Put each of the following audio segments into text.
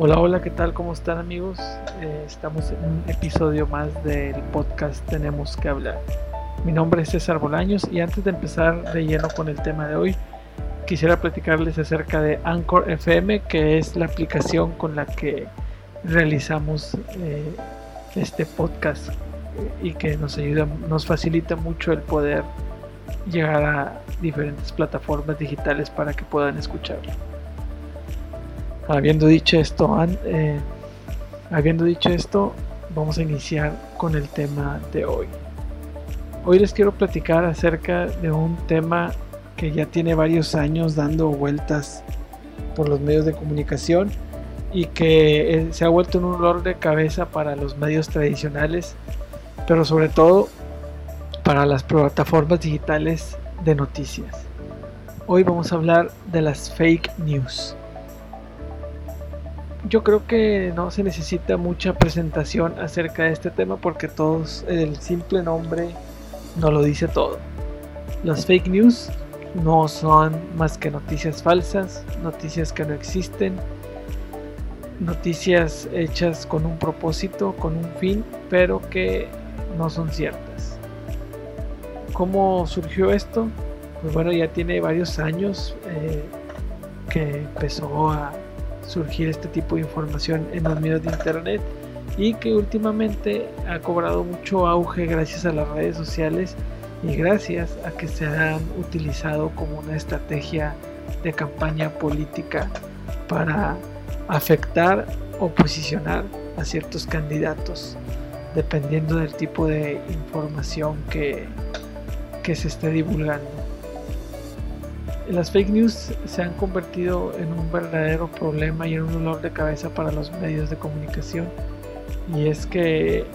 Hola, hola, ¿qué tal? ¿Cómo están amigos? Eh, estamos en un episodio más del podcast Tenemos que hablar. Mi nombre es César Bolaños y antes de empezar de lleno con el tema de hoy, quisiera platicarles acerca de Anchor FM, que es la aplicación con la que realizamos eh, este podcast y que nos ayuda, nos facilita mucho el poder llegar a diferentes plataformas digitales para que puedan escucharlo. Habiendo dicho esto, eh, habiendo dicho esto, vamos a iniciar con el tema de hoy. Hoy les quiero platicar acerca de un tema que ya tiene varios años dando vueltas por los medios de comunicación y que eh, se ha vuelto un dolor de cabeza para los medios tradicionales, pero sobre todo para las plataformas digitales de noticias. Hoy vamos a hablar de las fake news yo creo que no se necesita mucha presentación acerca de este tema porque todos el simple nombre no lo dice todo. Las fake news no son más que noticias falsas, noticias que no existen, noticias hechas con un propósito, con un fin, pero que no son ciertas. ¿Cómo surgió esto? Pues bueno, ya tiene varios años eh, que empezó a surgir este tipo de información en los medios de internet y que últimamente ha cobrado mucho auge gracias a las redes sociales y gracias a que se han utilizado como una estrategia de campaña política para afectar o posicionar a ciertos candidatos dependiendo del tipo de información que, que se esté divulgando. Las fake news se han convertido en un verdadero problema y en un dolor de cabeza para los medios de comunicación. Y es que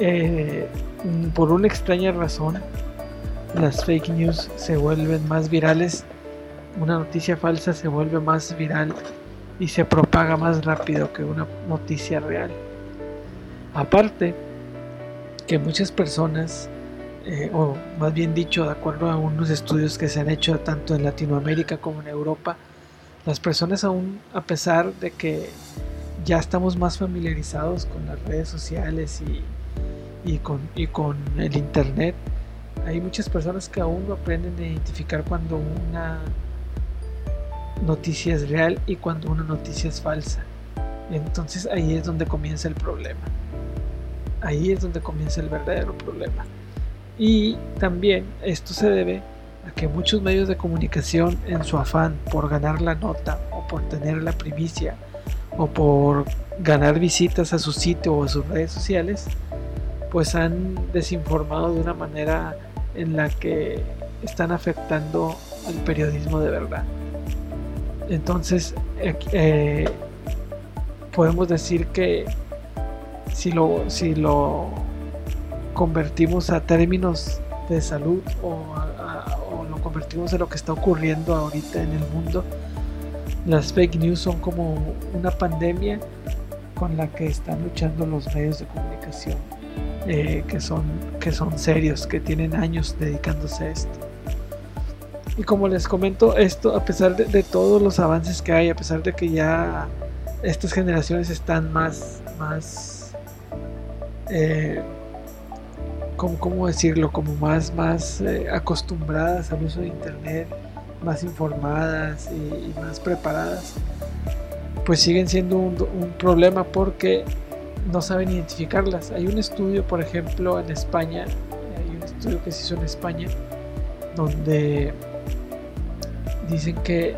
eh, por una extraña razón las fake news se vuelven más virales, una noticia falsa se vuelve más viral y se propaga más rápido que una noticia real. Aparte que muchas personas eh, o más bien dicho, de acuerdo a unos estudios que se han hecho tanto en Latinoamérica como en Europa, las personas aún, a pesar de que ya estamos más familiarizados con las redes sociales y, con, y con el Internet, hay muchas personas que aún no aprenden a identificar cuando una noticia es real y cuando una noticia es falsa. Entonces ahí es donde comienza el problema. Ahí es donde comienza el verdadero problema. Y también esto se debe a que muchos medios de comunicación en su afán por ganar la nota o por tener la primicia o por ganar visitas a su sitio o a sus redes sociales, pues han desinformado de una manera en la que están afectando al periodismo de verdad. Entonces, eh, podemos decir que si lo, si lo convertimos a términos de salud o, lo convertimos en lo que está ocurriendo ahorita en el mundo, las fake news son como una pandemia con la que están luchando los medios de comunicación, eh, que, son, que son serios, que tienen años dedicándose a esto. Y como les comento, esto, a pesar de, todos los avances que hay, a pesar de que ya estas generaciones están más, más eh, ¿cómo, decirlo? Como más, más eh, acostumbradas al uso de Internet, más informadas y, más preparadas, pues siguen siendo un, problema porque no saben identificarlas. Hay un estudio, por ejemplo, en España, hay un estudio que se hizo en España, donde dicen que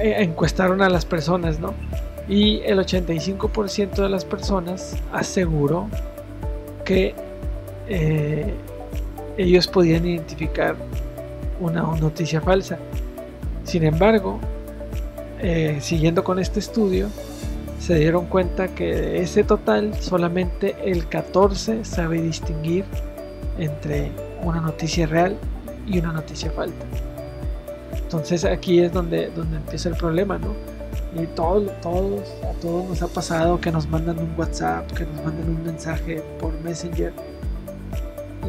eh, encuestaron a las personas, ¿no? Y el 85% de las personas aseguró que eh, ellos podían identificar una, noticia falsa. Sin embargo, eh, siguiendo con este estudio, se dieron cuenta que de ese total solamente el 14 sabe distinguir entre una noticia real y una noticia falsa. Entonces aquí es donde, donde empieza el problema, ¿no? Y todos, todos, todos nos ha pasado que nos mandan un WhatsApp, que nos mandan un mensaje por Messenger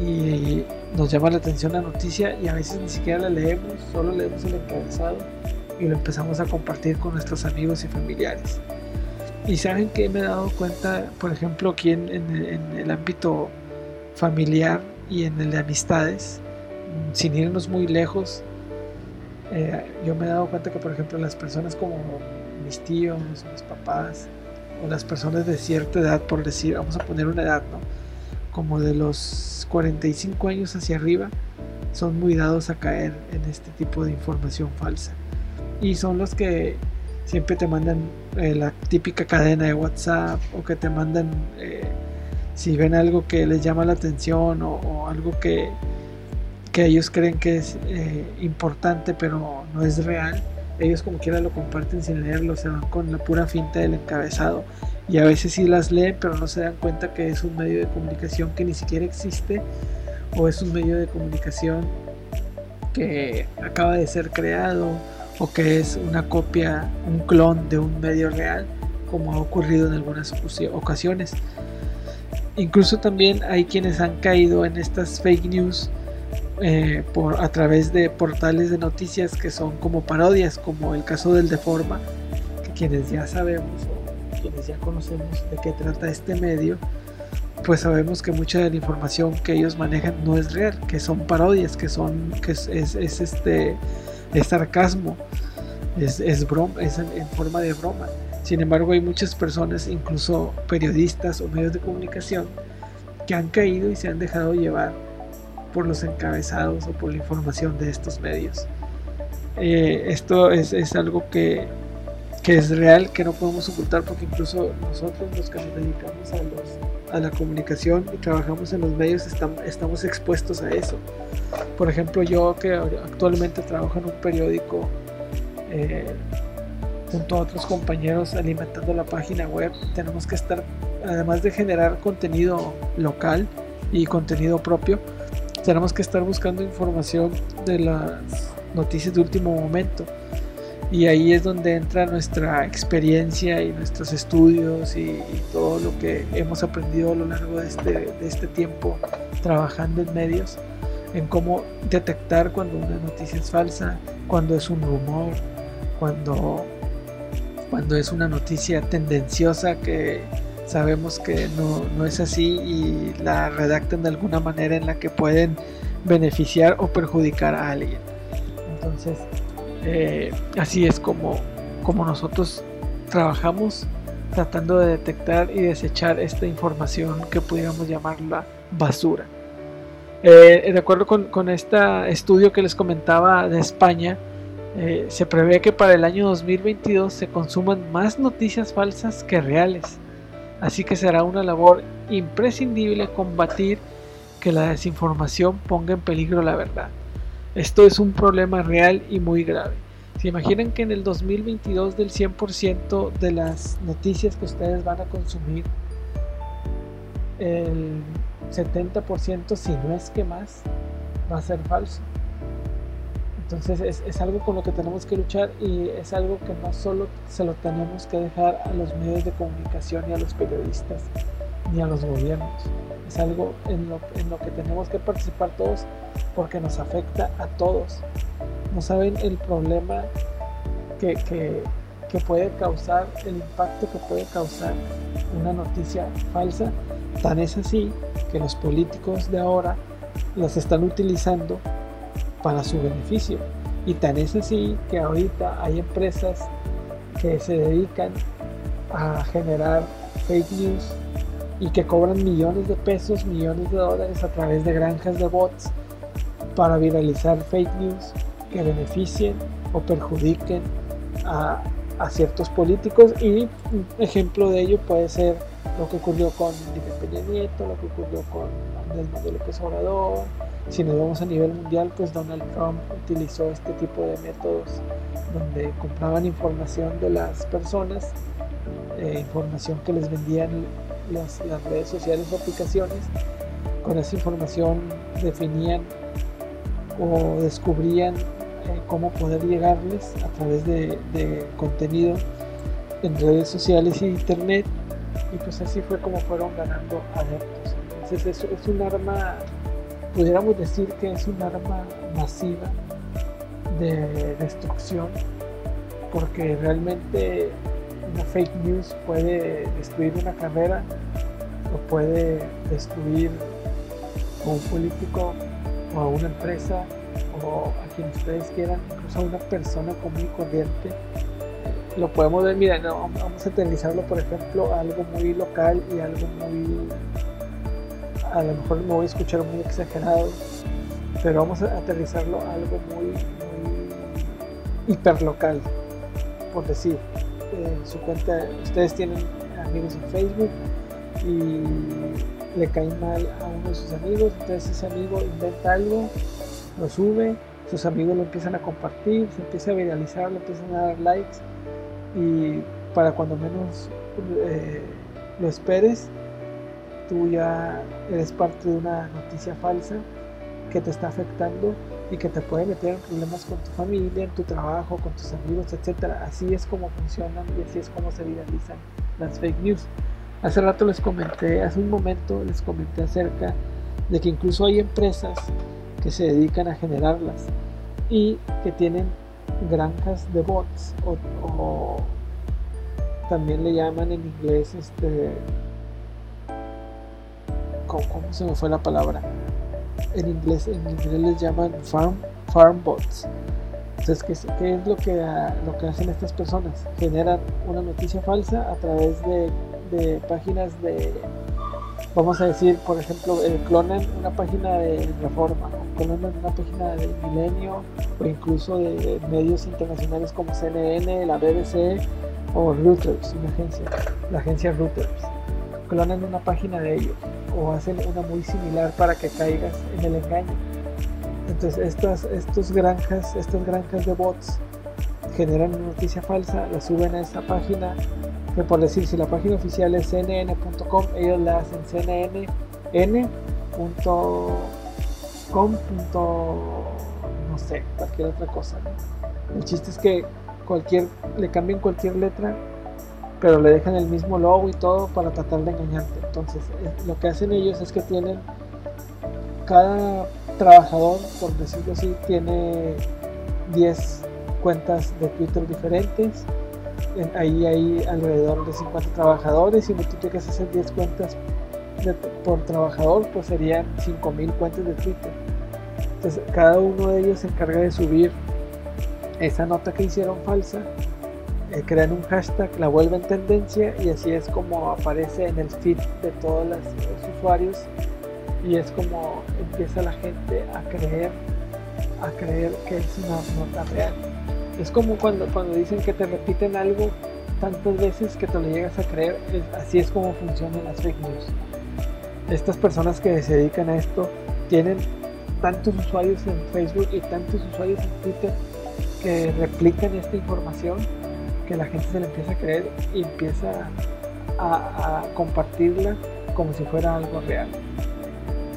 y nos llama la atención la noticia y a veces ni siquiera la leemos, solo leemos el encabezado y lo empezamos a compartir con nuestros amigos y familiares. Y saben que me he dado cuenta, por ejemplo, aquí en, el ámbito familiar y en el de amistades, sin irnos muy lejos, eh, yo me he dado cuenta que, por ejemplo, las personas como mis tíos, mis papás, o las personas de cierta edad, por decir, vamos a poner una edad, ¿no? Como de los 45 años hacia arriba, son muy dados a caer en este tipo de información falsa. Y son los que siempre te mandan eh, la típica cadena de WhatsApp o que te mandan eh, si ven algo que les llama la atención o, algo que, que, ellos creen que es eh, importante pero no es real. Ellos como quiera lo comparten sin leerlo, se van con la pura finta del encabezado y a veces sí las leen pero no se dan cuenta que es un medio de comunicación que ni siquiera existe o es un medio de comunicación que acaba de ser creado o que es una copia, un clon de un medio real, como ha ocurrido en algunas ocasiones. Incluso también hay quienes han caído en estas fake news eh, por, a través de portales de noticias que son como parodias, como el caso del Deforma, que quienes ya sabemos o quienes ya conocemos de qué trata este medio, pues sabemos que mucha de la información que ellos manejan no es real, que son parodias, que son que es, es, este es sarcasmo, es, es broma, es en, forma de broma. Sin embargo, hay muchas personas, incluso periodistas o medios de comunicación, que han caído y se han dejado llevar por los encabezados o por la información de estos medios. Eh, esto es, es algo que, que es real, que no podemos ocultar, porque incluso nosotros los que nos dedicamos a los a la comunicación y trabajamos en los medios estamos, expuestos a eso. Por ejemplo, yo que actualmente trabajo en un periódico eh, junto a otros compañeros alimentando la página web, tenemos que estar, además de generar contenido local y contenido propio, tenemos que estar buscando información de las noticias de último momento. Y ahí es donde entra nuestra experiencia y nuestros estudios y, todo lo que hemos aprendido a lo largo de este, de este tiempo trabajando en medios, en cómo detectar cuando una noticia es falsa, cuando es un rumor, cuando, cuando es una noticia tendenciosa que sabemos que no, no es así y la redactan de alguna manera en la que pueden beneficiar o perjudicar a alguien. Entonces, eh, así es como, como nosotros trabajamos tratando de detectar y desechar esta información que pudiéramos llamarla basura. Eh, de acuerdo con, este estudio que les comentaba de España, eh, se prevé que para el año 2022 se consuman más noticias falsas que reales. Así que será una labor imprescindible combatir que la desinformación ponga en peligro la verdad. Esto es un problema real y muy grave. ¿Se imaginan que en el 2022 del 100% de las noticias que ustedes van a consumir, el 70%, si no es que más, va a ser falso? Entonces es, algo con lo que tenemos que luchar y es algo que no solo se lo tenemos que dejar a los medios de comunicación y a los periodistas ni a los gobiernos. Es algo en lo, en lo que tenemos que participar todos porque nos afecta a todos. No saben el problema que, que, puede causar, el impacto que puede causar una noticia falsa. Tan es así que los políticos de ahora las están utilizando para su beneficio. Y tan es así que ahorita hay empresas que se dedican a generar fake news y que cobran millones de pesos, millones de dólares a través de granjas de bots para viralizar fake news que beneficien o perjudiquen a, ciertos políticos y un ejemplo de ello puede ser lo que ocurrió con Peña Nieto, lo que ocurrió con Andrés Manuel López Obrador. Si nos vamos a nivel mundial, pues Donald Trump utilizó este tipo de métodos donde compraban información de las personas, eh, información que les vendían las, redes sociales o aplicaciones. Con esa información definían o descubrían eh, cómo poder llegarles a través de, contenido en redes sociales y internet y pues así fue como fueron ganando adeptos. Entonces es, un arma, pudiéramos decir que es un arma masiva de destrucción porque realmente una fake news puede destruir una carrera o puede destruir a un político o a una empresa o a quien ustedes quieran, incluso a una persona común y corriente. Lo podemos ver, mira, vamos a aterrizarlo por ejemplo a algo muy local y algo muy, a lo mejor me voy a escuchar muy exagerado, pero vamos a aterrizarlo a algo muy, muy hiperlocal, por decir. En su cuenta, ustedes tienen amigos en Facebook y le cae mal a uno de sus amigos, entonces ese amigo inventa algo, lo sube, sus amigos lo empiezan a compartir, se empieza a viralizar, le empiezan a dar likes y para cuando menos eh, lo esperes, tú ya eres parte de una noticia falsa que te está afectando y que te puede meter en problemas con tu familia, en tu trabajo, con tus amigos, etcétera. Así es como funcionan y así es como se viralizan las fake news. Hace rato les comenté, hace un momento les comenté acerca de que incluso hay empresas que se dedican a generarlas y que tienen granjas de bots o, también le llaman en inglés este ¿cómo, se me fue la palabra? En inglés, en inglés les llaman farm, farm bots. Entonces, ¿qué, ¿qué, es lo que, lo que hacen estas personas? Generan una noticia falsa a través de de páginas de, vamos a decir, por ejemplo, clonan una página de Reforma, clonan una página de Milenio o incluso de medios internacionales como CNN, la BBC o Reuters, una agencia, la agencia Reuters. Clonan una página de ellos o hacen una muy similar para que caigas en el engaño. Entonces estas, estos granjas, estas granjas de bots generan una noticia falsa, la suben a esa página que por decir, si la página oficial es cnn.com, ellos la hacen cnn.com. no sé, cualquier otra cosa. El chiste es que cualquier, le cambien cualquier letra, pero le dejan el mismo logo y todo para tratar de engañarte. Entonces, eh, lo que hacen ellos es que tienen cada trabajador, por decirlo así, tiene 10 cuentas de Twitter diferentes ahí hay alrededor de 50 trabajadores y multiplicas esas 10 cuentas por trabajador, pues serían 5000 cuentas de Twitter. Entonces, cada uno de ellos se encarga de subir esa nota que hicieron falsa, eh, crean un hashtag, la vuelven tendencia y así es como aparece en el feed de todos los usuarios y es como empieza la gente a creer a creer que es una nota real. Es como cuando, cuando dicen que te repiten algo tantas veces que te lo llegas a creer, así es como funcionan las fake news. Estas personas que se dedican a esto tienen tantos usuarios en Facebook y tantos usuarios en Twitter que replican esta información que la gente se la empieza a creer y empieza a compartirla como si fuera algo real.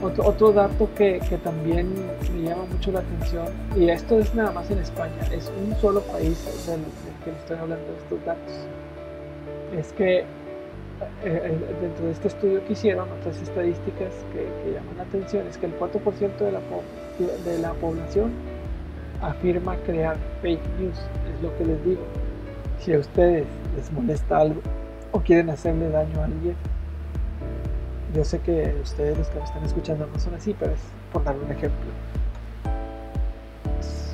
Otro, dato que, también me llama mucho la atención, y esto es nada más en España, es un solo país del, que le estoy hablando de estos datos, es que eh, eh, dentro de este estudio que hicieron, otras estadísticas que, llaman la atención, es que el 4% de la, de la población afirma crear fake news, es lo que les digo. Si a ustedes les molesta algo o quieren hacerle daño a alguien, yo sé que ustedes los que me están escuchando no son así, pero es por dar un ejemplo.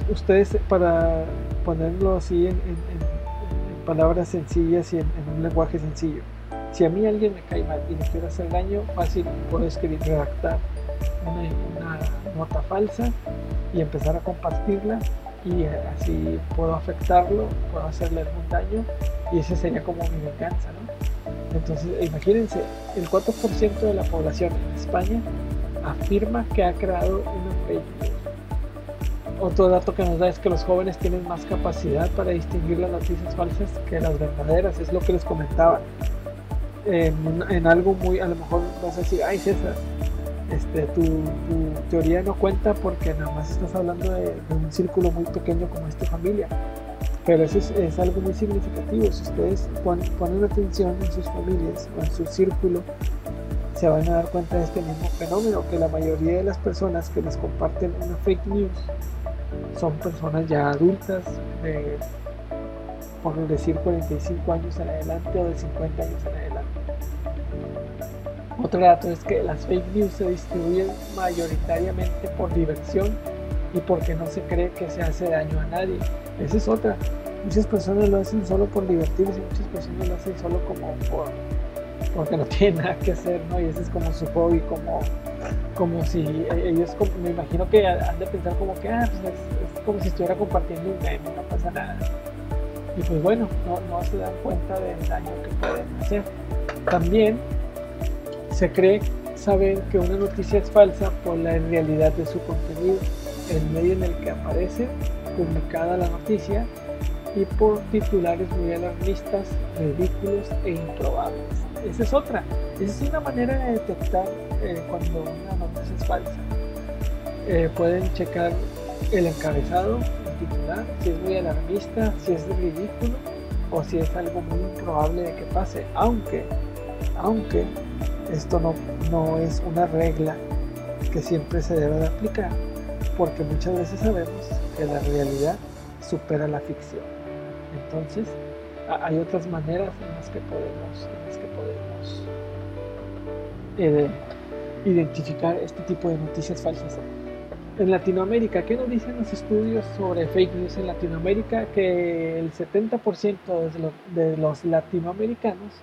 Ustedes, para ponerlo así en, palabras sencillas y en, un lenguaje sencillo, si a mí alguien me cae mal y me quiere hacer daño, fácil puedo escribir, redactar una, nota falsa y empezar a compartirla y así puedo afectarlo, puedo hacerle algún daño y ese sería como mi venganza, ¿no? Entonces, imagínense, el 4% de la población en España afirma que ha creado una fake Otro dato que nos da es que los jóvenes tienen más capacidad para distinguir las noticias falsas que las verdaderas, es lo que les comentaba. En, algo muy, a lo mejor vas a decir, ay César, este, tu, teoría no cuenta porque nada más estás hablando de, de un círculo muy pequeño como esta familia pero eso es, algo muy significativo. Si ustedes ponen, atención en sus familias o en su círculo, se van a dar cuenta de este mismo fenómeno, que la mayoría de las personas que les comparten una fake news son personas ya adultas, de por decir 45 años en adelante o de 50 años en adelante. Otro dato es que las fake news se distribuyen mayoritariamente por diversión y porque no se cree que se hace daño a nadie. Esa es otra. Muchas personas lo hacen solo por divertirse, muchas personas lo hacen solo como por porque no tienen nada que hacer, ¿no? Y ese es como su hobby, como, como si ellos, me imagino que han de pensar como que, ah, pues es, como si estuviera compartiendo un meme, no pasa nada. Y pues bueno, no, no se dan cuenta del daño que pueden hacer. También se cree saber que una noticia es falsa por la realidad de su contenido, el medio en el que aparece publicada la noticia y por titulares muy alarmistas, ridículos e improbables. Esa es otra, esa es una manera de detectar eh, cuando una noticia es falsa. Eh, pueden checar el encabezado, el titular, si es muy alarmista, si es ridículo o si es algo muy improbable de que pase, aunque, aunque esto no, no es una regla que siempre se debe de aplicar, porque muchas veces sabemos que la realidad supera la ficción. Entonces, hay otras maneras en las que podemos, en las que podemos eh, identificar este tipo de noticias falsas. En Latinoamérica, ¿qué nos dicen los estudios sobre fake news en Latinoamérica? Que el 70% de los latinoamericanos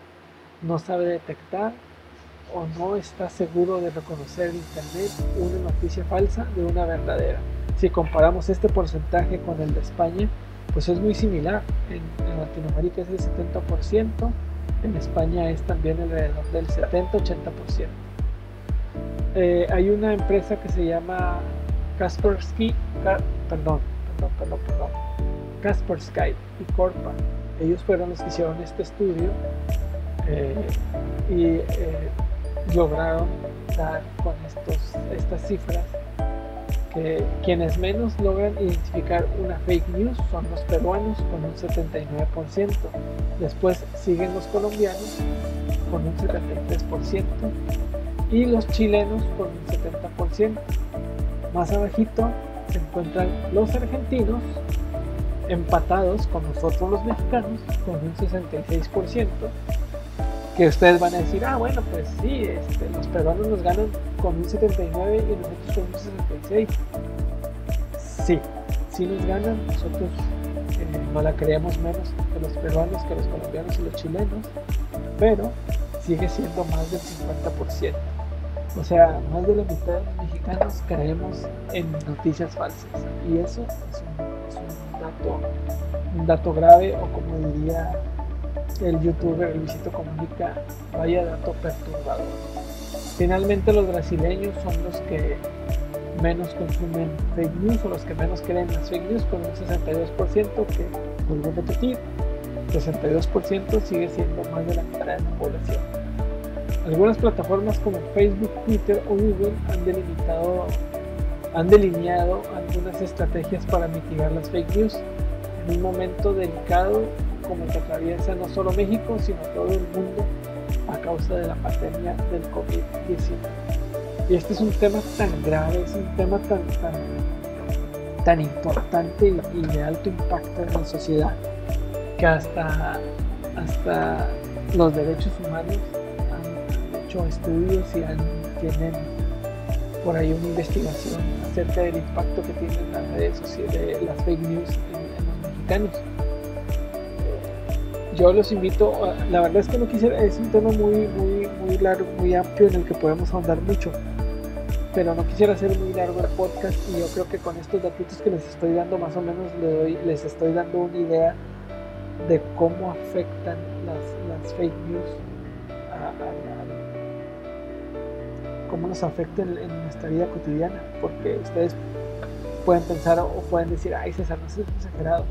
no sabe detectar o no está seguro de reconocer en Internet una noticia falsa de una verdadera. Si comparamos este porcentaje con el de España, pues es muy similar. En, Latinoamérica es el 70%, en España es también alrededor del 70-80%. Eh, hay una empresa que se llama Kaspersky, perdón, perdón, perdón, Kaspersky y Corpa. Ellos fueron los que hicieron este estudio eh, y eh, lograron dar con estos, estas cifras que quienes menos logran identificar una fake news son los peruanos con un 79%, después siguen los colombianos con un 73% y los chilenos con un 70%. Más abajito se encuentran los argentinos empatados con nosotros los mexicanos con un 66% que ustedes van a decir, ah, bueno, pues sí, este, los peruanos nos ganan con un 79 y nosotros con un 66. Sí, sí nos ganan, nosotros eh, no la creemos menos que los peruanos, que los colombianos y los chilenos, pero sigue siendo más del 50%. O sea, más de la mitad de los mexicanos creemos en noticias falsas. Y eso es un, dato, un dato grave o como diría el youtuber Luisito Comunica, vaya dato perturbador. Finalmente los brasileños son los que menos consumen fake news o los que menos creen las fake news con un 62% que, vuelvo a repetir, 62% sigue siendo más de la mitad de la población. Algunas plataformas como Facebook, Twitter o Google han delimitado han delineado algunas estrategias para mitigar las fake news en un momento delicado como que atraviesa no solo México, sino todo el mundo a causa de la pandemia del COVID-19. Y este es un tema tan grave, es un tema tan, tan, tan importante y, de alto impacto en la sociedad que hasta, hasta los derechos humanos han hecho estudios y han, tienen por ahí una investigación acerca del impacto que tienen las redes sociales, las fake news en los mexicanos yo los invito, la verdad es que no quisiera, es un tema muy, muy, muy largo, muy amplio en el que podemos ahondar mucho, pero no quisiera hacer muy largo el podcast y yo creo que con estos datos que les estoy dando más o menos les estoy dando una idea de cómo afectan las, fake news cómo nos afectan en, nuestra vida cotidiana, porque ustedes pueden pensar o pueden decir, ay César, no es exagerado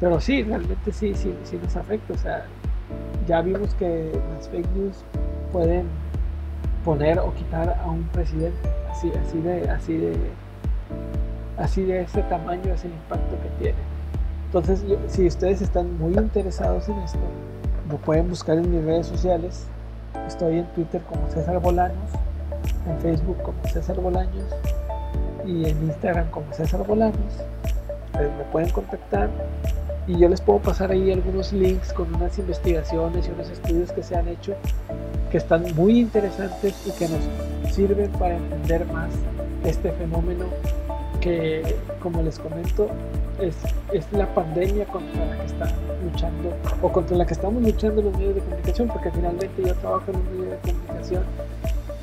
pero sí, realmente sí, sí, sí nos afecta. O sea, ya vimos que las fake news pueden poner o quitar a un presidente. Así, así de, así de, así de ese tamaño es el impacto que tiene. Entonces, si ustedes están muy interesados en esto, lo pueden buscar en mis redes sociales. Estoy en Twitter como César Bolaños, en Facebook como César Bolaños y en Instagram como César Bolaños. me pueden contactar y yo les puedo pasar ahí algunos links con unas investigaciones y unos estudios que se han hecho que están muy interesantes y que nos sirven para entender más este fenómeno que, como les comento, es, es la pandemia contra la que están luchando o contra la que estamos luchando los medios de comunicación, porque finalmente yo trabajo en un medio de comunicación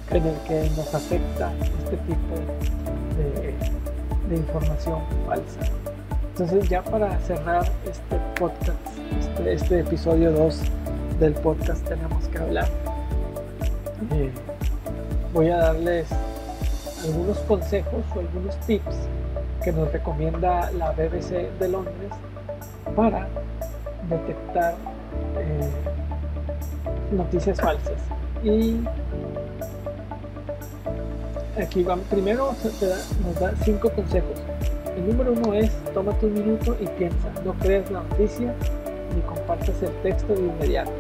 en el que nos afecta este tipo de, de información falsa. Entonces ya para cerrar este podcast, este, este episodio 2 del podcast tenemos que hablar. Eh, voy a darles algunos consejos o algunos tips que nos recomienda la BBC de Londres para detectar eh, noticias falsas. Y aquí van, primero nos da cinco consejos el número uno es, tómate un minuto y piensa, no creas la noticia ni compartas el texto de inmediato.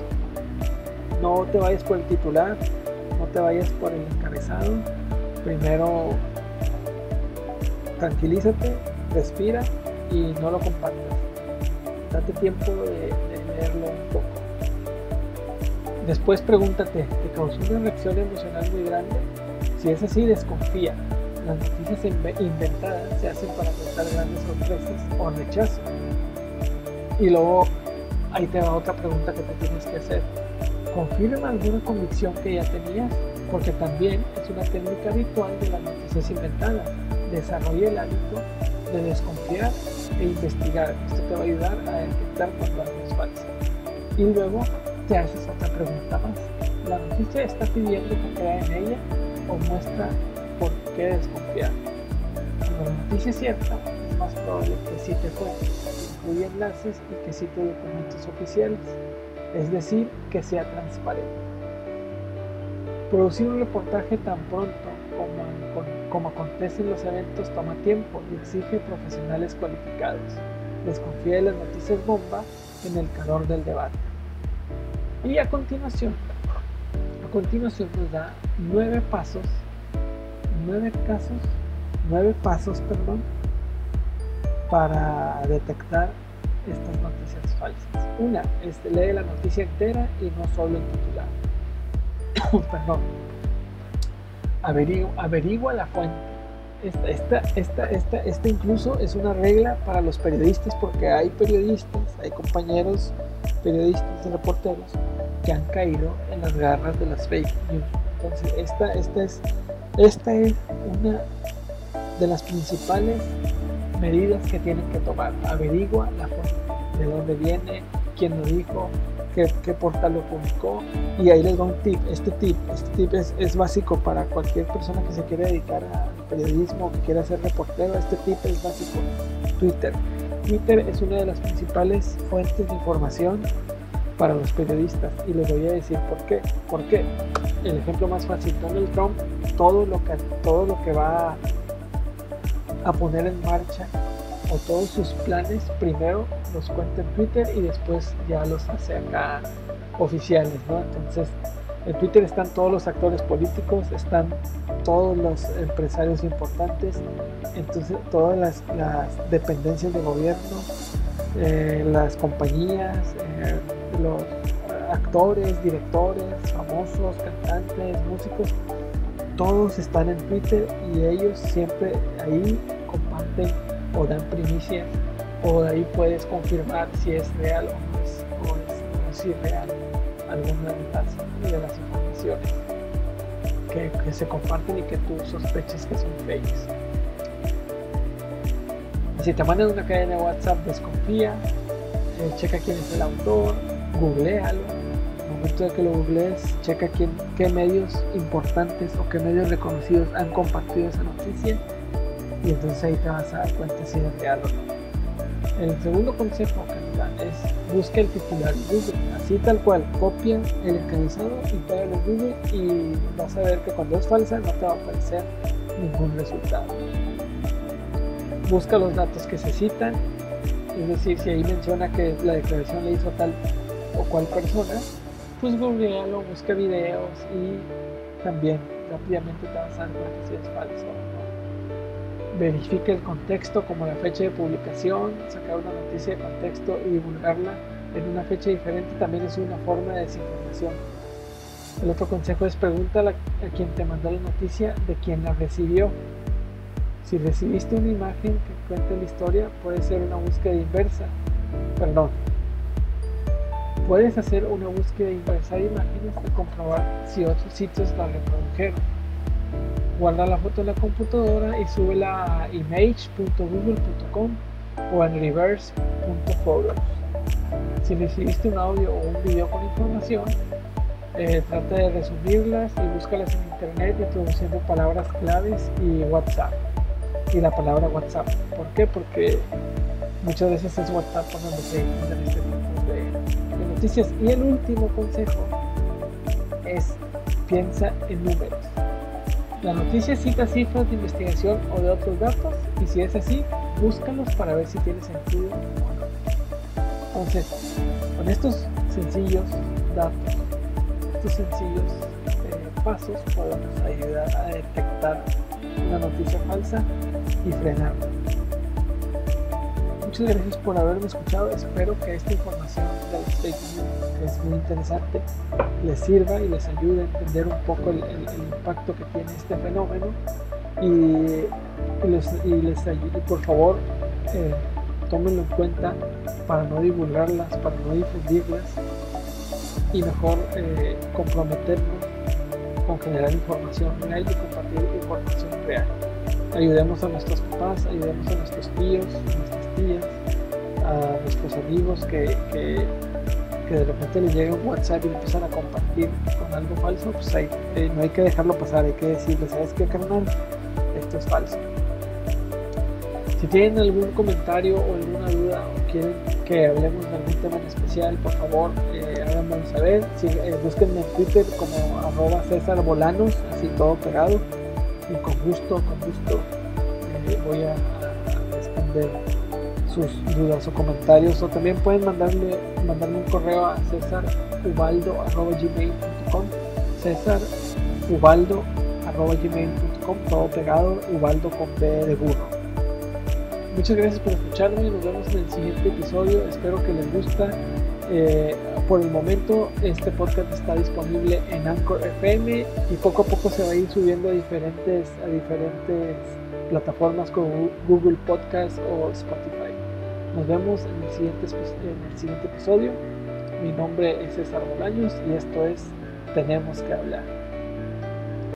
No te vayas por el titular, no te vayas por el encabezado. Primero tranquilízate, respira y no lo compartas. Date tiempo de, leerlo un poco. Después pregúntate, ¿te causó una reacción emocional muy grande? Si es así, desconfía las noticias inventadas se hacen para causar grandes sorpresas o rechazo. Y luego ahí te va otra pregunta que te tienes que hacer. ¿Confirma alguna convicción que ya tenías? Porque también es una técnica habitual de las noticias inventadas. Desarrolla el hábito de desconfiar e investigar. Esto te va a ayudar a detectar cuando algo es falso. Y luego te haces otra pregunta más. ¿La noticia está pidiendo que crea en ella o muestra qué desconfiar. Cuando la noticia es cierta, es más probable que cite fuentes, incluye enlaces y que cite documentos oficiales, es decir, que sea transparente. Producir un reportaje tan pronto como, como acontecen los eventos toma tiempo y exige profesionales cualificados. Desconfía de las noticias bomba en el calor del debate. Y a continuación, a continuación nos da nueve pasos nueve casos, nueve pasos, perdón, para detectar estas noticias falsas. Una es lee la noticia entera y no solo el titular. perdón. Averigua, averigua la fuente. Esta, esta, esta, esta, esta incluso es una regla para los periodistas porque hay periodistas, hay compañeros periodistas y reporteros que han caído en las garras de las fake news. Entonces, esta, esta es esta es una de las principales medidas que tienen que tomar. Averigua la de dónde viene, quién lo dijo, qué, portal lo publicó. Y ahí les va un tip. Este tip, este tip es, básico para cualquier persona que se quiera dedicar al periodismo, que quiera ser reportero. Este tip es básico. Twitter. Twitter es una de las principales fuentes de información para los periodistas y les voy a decir por qué. ¿Por qué? El ejemplo más fácil, Donald Trump, todo lo que, todo lo que va a poner en marcha o todos sus planes, primero los cuenta en Twitter y después ya los hace acá oficiales, ¿no? Entonces, en Twitter están todos los actores políticos, están todos los empresarios importantes, entonces todas las, dependencias de gobierno, eh, las compañías, eh, los actores, directores, famosos, cantantes, músicos, todos están en Twitter y ellos siempre ahí comparten o dan primicias o de ahí puedes confirmar si es real o no es, o es, irreal alguna de las, de las informaciones que, se comparten y que tú sospechas que son fakes. Si te mandan una cadena de WhatsApp, desconfía, eh, checa quién es el autor, googlealo. momento de que lo googlees, checa quién, qué medios importantes o qué medios reconocidos han compartido esa noticia y entonces ahí te vas a dar cuenta si es real o no. El segundo consejo que nos dan es busca el titular Google, así tal cual, copia el encabezado y pégalo en Google y vas a ver que cuando es falsa no te va a aparecer ningún resultado. Busca los datos que se citan, es decir, si ahí menciona que la declaración le hizo tal o cual persona, pues googlealo, busca videos y también rápidamente te vas a dar cuenta si es falso o no. verifique el contexto como la fecha de publicación, sacar una noticia de contexto y divulgarla en una fecha diferente también es una forma de desinformación. El otro consejo es pregúntale a quien te mandó la noticia de quien la recibió. Si recibiste una imagen que cuente la historia, puede ser una búsqueda inversa. Perdón. Puedes hacer una búsqueda inversa de imágenes y comprobar si otros sitios la reprodujeron. Guarda la foto en la computadora y súbela a image.google.com o en reverse.photos. Si recibiste un audio o un video con información, eh, trata de resumirlas y búscalas en internet introduciendo palabras claves y WhatsApp. Y la palabra WhatsApp. ¿Por qué? Porque muchas veces es WhatsApp donde se encuentran este tipo Y el último consejo es piensa en números. La noticia cita cifras de investigación o de otros datos y si es así, búscalos para ver si tiene sentido o no. Entonces, con estos sencillos datos estos sencillos eh, pasos podemos ayudar a detectar una noticia falsa y frenarla. Muchas gracias por haberme escuchado. Espero que esta información de las fake news, que es muy interesante, les sirva y les ayude a entender un poco el, impacto que tiene este fenómeno y, les, y les ayude, por favor, eh, tómenlo en cuenta para no divulgarlas, para no difundirlas y mejor eh, comprometernos con generar información real y compartir información real. Ayudemos a nuestros papás, ayudemos a nuestros tíos, a nuestras a nuestros amigos que, que, de repente les llega un WhatsApp y empiezan a compartir con algo falso, pues eh, no hay que dejarlo pasar, hay que decirles, ¿sabes qué, carnal? Esto es falso. Si tienen algún comentario o alguna duda o quieren que hablemos de algún tema en especial, por favor, eh, háganmelo saber. Eh, búsquenme en Twitter como arroba César Bolanos, así todo pegado. Y con gusto, con gusto eh, voy a, responder sus dudas o comentarios. O también pueden mandarme, mandarme un correo a cesarubaldo.gmail.com César todo pegado, Ubaldo con B de burro. Muchas gracias por escucharme, nos vemos en el siguiente episodio, espero que les guste. Eh, por el momento este podcast está disponible en Anchor FM y poco a poco se va a ir subiendo a diferentes, a diferentes plataformas como Google Podcast o Spotify. Nos vemos en el siguiente, en el siguiente episodio. Mi nombre es César Bolaños y esto es Tenemos que hablar.